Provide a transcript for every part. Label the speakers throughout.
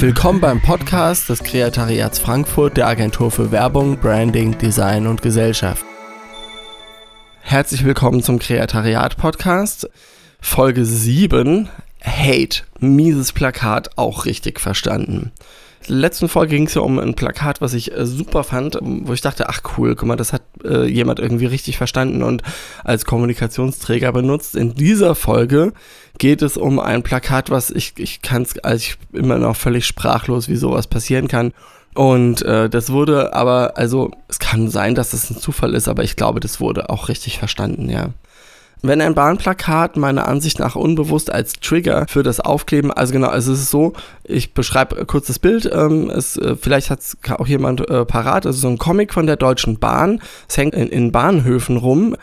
Speaker 1: Willkommen beim Podcast des Kreatariats Frankfurt der Agentur für Werbung, Branding, Design und Gesellschaft. Herzlich willkommen zum Kreatariat Podcast, Folge 7, Hate, mieses Plakat, auch richtig verstanden letzten Folge ging es ja um ein Plakat, was ich äh, super fand, wo ich dachte, ach cool, guck mal, das hat äh, jemand irgendwie richtig verstanden und als Kommunikationsträger benutzt. In dieser Folge geht es um ein Plakat, was ich, ich kann es, also immer noch völlig sprachlos, wie sowas passieren kann. Und äh, das wurde aber, also es kann sein, dass das ein Zufall ist, aber ich glaube, das wurde auch richtig verstanden, ja. Wenn ein Bahnplakat meiner Ansicht nach unbewusst als Trigger für das Aufkleben, also genau, also es ist so, ich beschreibe kurz das Bild, ähm, es, äh, vielleicht hat es auch jemand äh, parat, also so ein Comic von der Deutschen Bahn, es hängt in, in Bahnhöfen rum,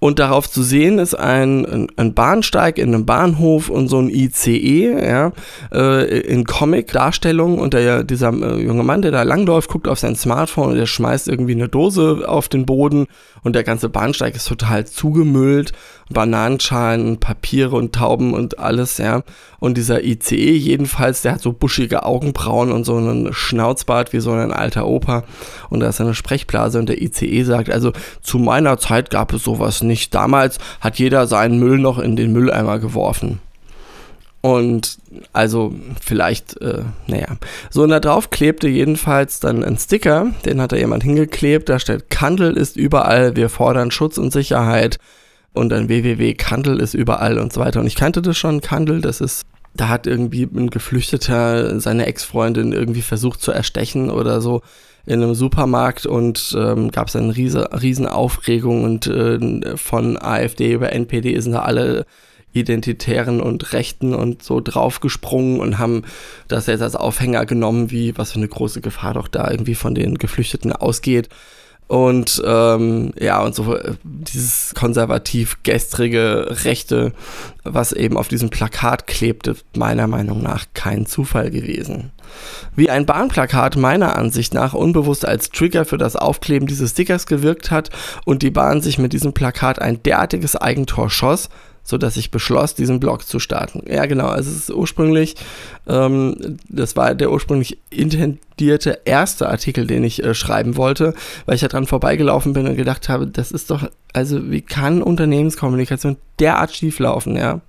Speaker 1: und darauf zu sehen ist ein, ein, Bahnsteig in einem Bahnhof und so ein ICE, ja, äh, in Comic-Darstellung. Und der, dieser äh, junge Mann, der da langläuft, guckt auf sein Smartphone und der schmeißt irgendwie eine Dose auf den Boden und der ganze Bahnsteig ist total zugemüllt. Bananenschalen, Papiere und Tauben und alles, ja. Und dieser ICE jedenfalls, der hat so buschige Augenbrauen und so einen Schnauzbart wie so ein alter Opa. Und da ist eine Sprechblase und der ICE sagt, also zu meiner Zeit gab es sowas nicht. Damals hat jeder seinen Müll noch in den Mülleimer geworfen. Und also vielleicht, äh, naja. So, und da drauf klebte jedenfalls dann ein Sticker, den hat da jemand hingeklebt, da steht, Kandel ist überall, wir fordern Schutz und Sicherheit. Und dann www, Kandel ist überall und so weiter. Und ich kannte das schon, Kandel, das ist, da hat irgendwie ein Geflüchteter seine Ex-Freundin irgendwie versucht zu erstechen oder so in einem Supermarkt und ähm, gab es eine riese, riesen Aufregung und äh, von AfD über NPD sind da alle Identitären und Rechten und so draufgesprungen und haben das jetzt als Aufhänger genommen, wie was für eine große Gefahr doch da irgendwie von den Geflüchteten ausgeht. Und ähm, ja, und so äh, dieses konservativ gestrige Rechte, was eben auf diesem Plakat klebte, meiner Meinung nach kein Zufall gewesen. Wie ein Bahnplakat meiner Ansicht nach unbewusst als Trigger für das Aufkleben dieses Stickers gewirkt hat und die Bahn sich mit diesem Plakat ein derartiges Eigentor schoss, so dass ich beschloss, diesen Blog zu starten. Ja, genau. Also es ist ursprünglich, ähm, das war der ursprünglich intendierte erste Artikel, den ich äh, schreiben wollte, weil ich da dran vorbeigelaufen bin und gedacht habe, das ist doch, also wie kann Unternehmenskommunikation derart schief laufen, ja?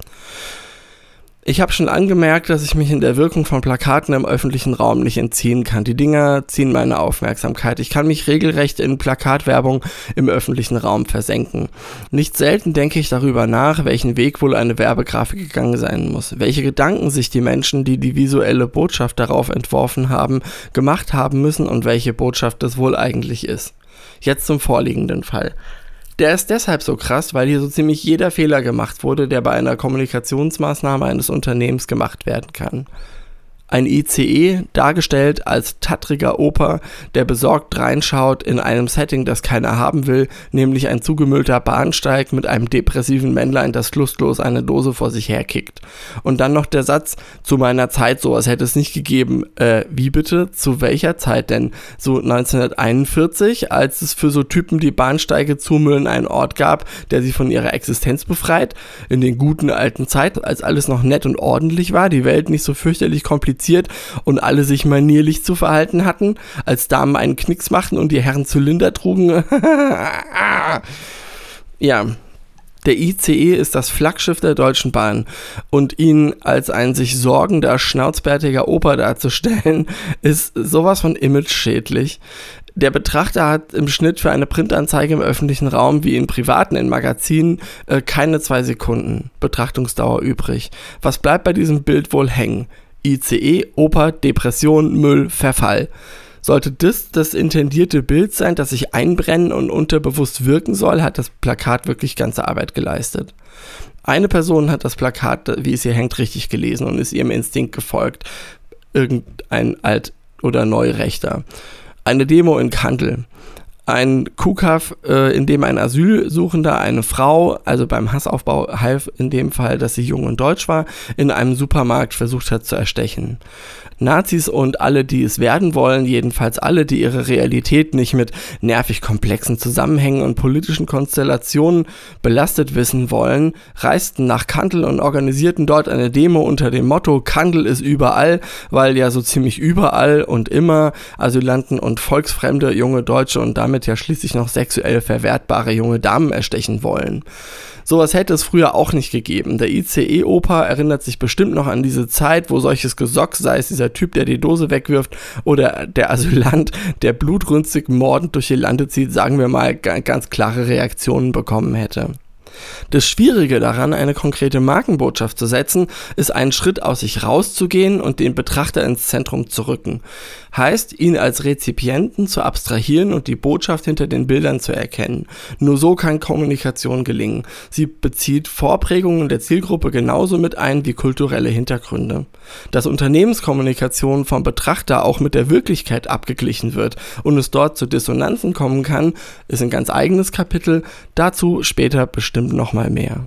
Speaker 1: Ich habe schon angemerkt, dass ich mich in der Wirkung von Plakaten im öffentlichen Raum nicht entziehen kann. Die Dinger ziehen meine Aufmerksamkeit. Ich kann mich regelrecht in Plakatwerbung im öffentlichen Raum versenken. Nicht selten denke ich darüber nach, welchen Weg wohl eine Werbegrafik gegangen sein muss. Welche Gedanken sich die Menschen, die die visuelle Botschaft darauf entworfen haben, gemacht haben müssen und welche Botschaft das wohl eigentlich ist. Jetzt zum vorliegenden Fall. Der ist deshalb so krass, weil hier so ziemlich jeder Fehler gemacht wurde, der bei einer Kommunikationsmaßnahme eines Unternehmens gemacht werden kann ein ICE, dargestellt als tattriger Opa, der besorgt reinschaut in einem Setting, das keiner haben will, nämlich ein zugemüllter Bahnsteig mit einem depressiven Männlein, das lustlos eine Dose vor sich herkickt. Und dann noch der Satz, zu meiner Zeit sowas hätte es nicht gegeben. Äh, wie bitte? Zu welcher Zeit denn? So 1941, als es für so Typen, die Bahnsteige zumüllen, einen Ort gab, der sie von ihrer Existenz befreit? In den guten alten Zeiten, als alles noch nett und ordentlich war, die Welt nicht so fürchterlich kompliziert kompliziert und alle sich manierlich zu verhalten hatten, als Damen einen Knicks machten und die Herren Zylinder trugen. ja. Der ICE ist das Flaggschiff der Deutschen Bahn und ihn als ein sich sorgender, schnauzbärtiger Opa darzustellen, ist sowas von image-schädlich. Der Betrachter hat im Schnitt für eine Printanzeige im öffentlichen Raum wie in privaten in Magazinen äh, keine zwei Sekunden Betrachtungsdauer übrig. Was bleibt bei diesem Bild wohl hängen? ICE, Oper, Depression, Müll, Verfall. Sollte das das intendierte Bild sein, das sich einbrennen und unterbewusst wirken soll, hat das Plakat wirklich ganze Arbeit geleistet. Eine Person hat das Plakat, wie es hier hängt, richtig gelesen und ist ihrem Instinkt gefolgt. Irgendein Alt- oder Neurechter. Eine Demo in Kandel ein KUKAF, äh, in dem ein Asylsuchender eine Frau, also beim Hassaufbau half in dem Fall, dass sie jung und deutsch war, in einem Supermarkt versucht hat zu erstechen. Nazis und alle, die es werden wollen, jedenfalls alle, die ihre Realität nicht mit nervig komplexen Zusammenhängen und politischen Konstellationen belastet wissen wollen, reisten nach Kandel und organisierten dort eine Demo unter dem Motto Kandel ist überall, weil ja so ziemlich überall und immer Asylanten und volksfremde junge Deutsche und damit ja schließlich noch sexuell verwertbare junge Damen erstechen wollen. Sowas hätte es früher auch nicht gegeben. Der ICE-Opa erinnert sich bestimmt noch an diese Zeit, wo solches Gesock, sei es dieser Typ, der die Dose wegwirft, oder der Asylant, der blutrünstig mordend durch die Lande zieht, sagen wir mal, ganz klare Reaktionen bekommen hätte. Das Schwierige daran, eine konkrete Markenbotschaft zu setzen, ist einen Schritt aus sich rauszugehen und den Betrachter ins Zentrum zu rücken. Heißt, ihn als Rezipienten zu abstrahieren und die Botschaft hinter den Bildern zu erkennen. Nur so kann Kommunikation gelingen. Sie bezieht Vorprägungen der Zielgruppe genauso mit ein wie kulturelle Hintergründe. Dass Unternehmenskommunikation vom Betrachter auch mit der Wirklichkeit abgeglichen wird und es dort zu Dissonanzen kommen kann, ist ein ganz eigenes Kapitel. Dazu später bestimmt nochmal mehr.